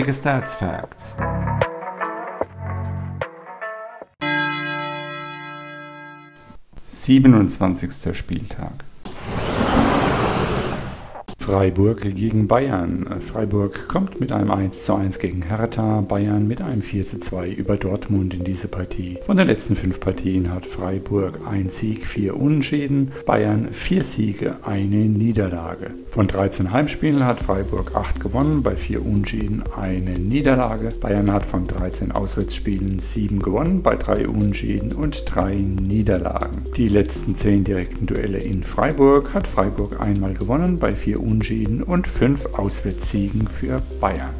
Nerdige Stats Facts. Siebenundzwanzigster Spieltag. Freiburg gegen Bayern. Freiburg kommt mit einem 1:1 gegen Hertha, Bayern mit einem 4:2 über Dortmund in diese Partie. Von den letzten fünf Partien hat Freiburg ein Sieg, vier Unentschieden, Bayern vier Siege, eine Niederlage. Von 13 Heimspielen hat Freiburg 8 gewonnen, bei vier Unentschieden eine Niederlage. Bayern hat von 13 Auswärtsspielen 7 gewonnen, bei drei Unentschieden und drei Niederlagen. Die letzten 10 direkten Duelle in Freiburg hat Freiburg einmal gewonnen, bei vier Unentschieden Unentschieden und fünf Auswärtssiegen für Bayern.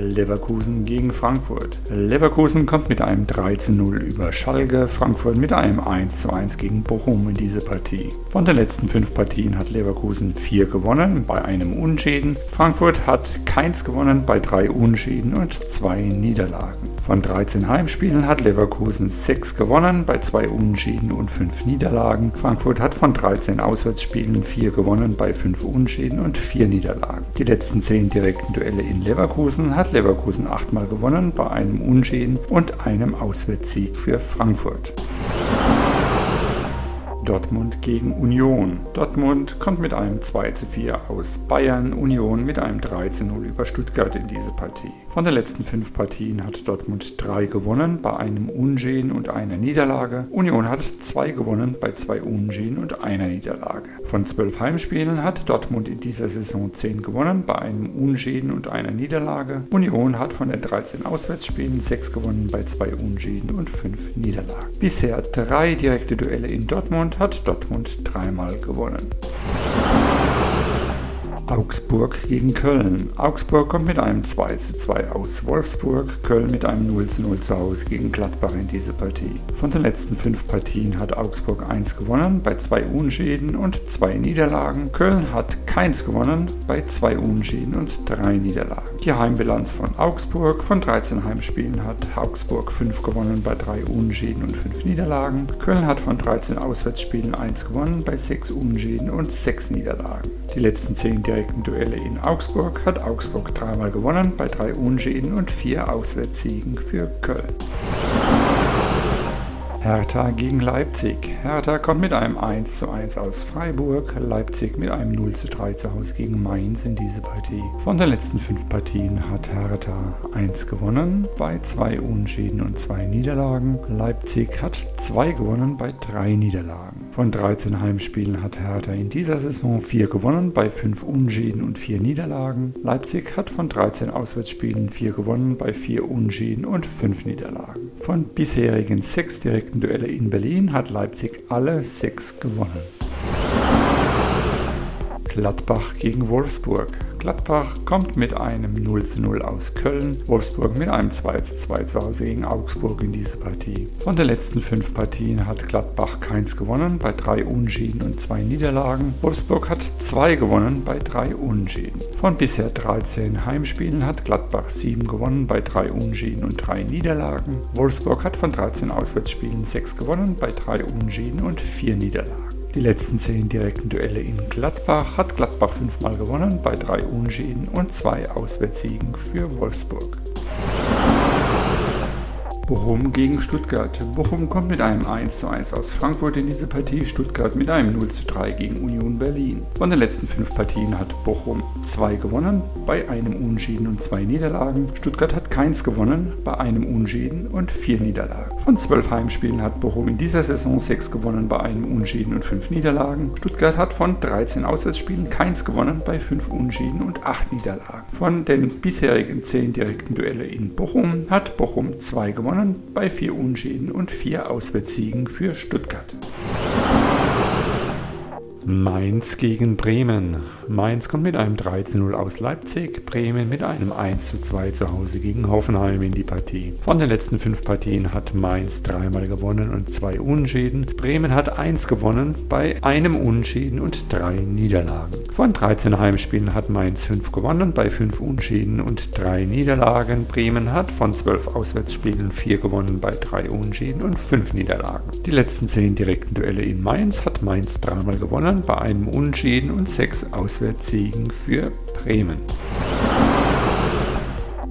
Leverkusen gegen Frankfurt. Leverkusen kommt mit einem 13-0 über Schalke, Frankfurt mit einem 1-1 gegen Bochum in diese Partie. Von den letzten fünf Partien hat Leverkusen vier gewonnen, bei einem Unschäden. Frankfurt hat keins gewonnen, bei drei Unschäden und zwei Niederlagen. Von 13 Heimspielen hat Leverkusen 6 gewonnen, bei 2 Unentschieden und 5 Niederlagen. Frankfurt hat von 13 Auswärtsspielen 4 gewonnen, bei 5 Unentschieden und 4 Niederlagen. Die letzten 10 direkten Duelle in Leverkusen hat Leverkusen 8 Mal gewonnen, bei einem Unentschieden und einem Auswärtssieg für Frankfurt. Dortmund gegen Union. Dortmund kommt mit einem 2 zu 4 aus Bayern, Union mit einem 3 zu 0 über Stuttgart in diese Partie. Von den letzten fünf Partien hat Dortmund drei gewonnen, bei einem Unentschieden und einer Niederlage. Union hat zwei gewonnen, bei zwei Unentschieden und einer Niederlage. Von zwölf Heimspielen hat Dortmund in dieser Saison zehn gewonnen, bei einem Unentschieden und einer Niederlage. Union hat von den 13 Auswärtsspielen sechs gewonnen, bei zwei Unentschieden und fünf Niederlagen. Bisher drei direkte Duelle in Dortmund hat Dortmund dreimal gewonnen. Augsburg gegen Köln. Augsburg kommt mit einem 2 zu 2 aus Wolfsburg, Köln mit einem 0 zu 0 zu Hause gegen Gladbach in diese Partie. Von den letzten fünf Partien hat Augsburg 1 gewonnen, bei zwei Unschäden und zwei Niederlagen. Köln hat keins gewonnen, bei zwei Unschäden und drei Niederlagen. Die Heimbilanz von Augsburg von 13 Heimspielen hat Augsburg 5 gewonnen, bei drei Unschäden und fünf Niederlagen. Köln hat von 13 Auswärtsspielen 1 gewonnen, bei sechs Unschäden und sechs Niederlagen. Die letzten 10 direkt direkten Duelle in Augsburg hat Augsburg dreimal gewonnen, bei drei Unschäden und vier Auswärtssiegen für Köln. Hertha gegen Leipzig. Hertha kommt mit einem 1 zu 1 aus Freiburg, Leipzig mit einem 0 zu 3 zu Hause gegen Mainz in diese Partie. Von den letzten fünf Partien hat Hertha 1 gewonnen, bei zwei Unschäden und zwei Niederlagen. Leipzig hat 2 gewonnen bei drei Niederlagen. Von 13 Heimspielen hat Hertha in dieser Saison 4 gewonnen, bei 5 Unschäden und 4 Niederlagen. Leipzig hat von 13 Auswärtsspielen 4 gewonnen, bei 4 Unschäden und 5 Niederlagen. Von bisherigen 6 direkten Duelle in Berlin hat Leipzig alle sechs gewonnen. Gladbach gegen Wolfsburg. Gladbach kommt mit einem 0 zu 0 aus Köln, Wolfsburg mit einem 2 zu 2 zu Hause gegen Augsburg in diese Partie. Von den letzten fünf Partien hat Gladbach keins gewonnen, bei drei Unschieden und zwei Niederlagen. Wolfsburg hat zwei gewonnen, bei drei Unschieden. Von bisher 13 Heimspielen hat Gladbach sieben gewonnen, bei drei Unschieden und drei Niederlagen. Wolfsburg hat von 13 Auswärtsspielen sechs gewonnen, bei drei Unschieden und vier Niederlagen. Die letzten zehn direkten Duelle in Gladbach hat Gladbach fünfmal gewonnen, bei drei Unschäden und zwei Auswärtssiegen für Wolfsburg. Bochum gegen Stuttgart. Bochum kommt mit einem 1:1 aus Frankfurt in diese Partie, Stuttgart mit einem 0:3 gegen Union Berlin. Von den letzten fünf Partien hat Bochum zwei gewonnen, bei einem Unentschieden und zwei Niederlagen. Stuttgart hat keins gewonnen, bei einem Unentschieden und vier Niederlagen. Von zwölf Heimspielen hat Bochum in dieser Saison sechs gewonnen, bei einem Unentschieden und fünf Niederlagen. Stuttgart hat von 13 Auswärtsspielen keins gewonnen, bei fünf Unentschieden und acht Niederlagen. Von den bisherigen zehn direkten Duelle in Bochum hat Bochum zwei gewonnen gewonnen bei vier Unschäden und vier Auswärtssiegen für Stuttgart. Mainz gegen Bremen. Mainz kommt mit einem 13-0 aus Leipzig, Bremen mit einem 1-2 zu Hause gegen Hoffenheim in die Partie. Von den letzten fünf Partien hat Mainz dreimal gewonnen und zwei Unschäden. Bremen hat eins gewonnen bei einem Unschäden und drei Niederlagen. Von 13 Heimspielen hat Mainz fünf gewonnen bei fünf Unschäden und drei Niederlagen. Bremen hat von zwölf Auswärtsspielen vier gewonnen bei drei Unschäden und fünf Niederlagen. Die letzten zehn direkten Duelle in Mainz hat Mainz dreimal gewonnen bei einem Unschäden und sechs Auswärtssiegen für Bremen.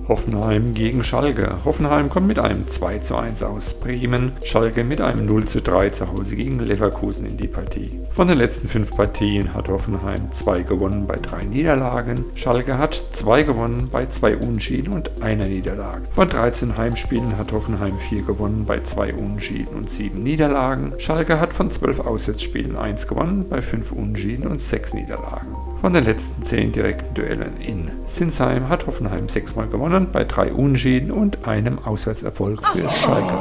Hoffenheim gegen Schalke. Hoffenheim kommt mit einem 2 zu 1 aus Bremen, Schalke mit einem 0 zu 3 zu Hause gegen Leverkusen in die Partie. Von den letzten fünf Partien hat Hoffenheim 2 gewonnen bei 3 Niederlagen, Schalke hat 2 gewonnen bei 2 Unschieden und einer Niederlage. Von 13 Heimspielen hat Hoffenheim 4 gewonnen bei 2 Unschieden und 7 Niederlagen, Schalke hat von 12 Auswärtsspielen 1 gewonnen bei 5 Unschieden und 6 Niederlagen. Von den letzten 10 direkten Duellen in Sinsheim hat Hoffenheim sechsmal gewonnen, bei drei Unentschieden und einem Auswärtserfolg für Schalke.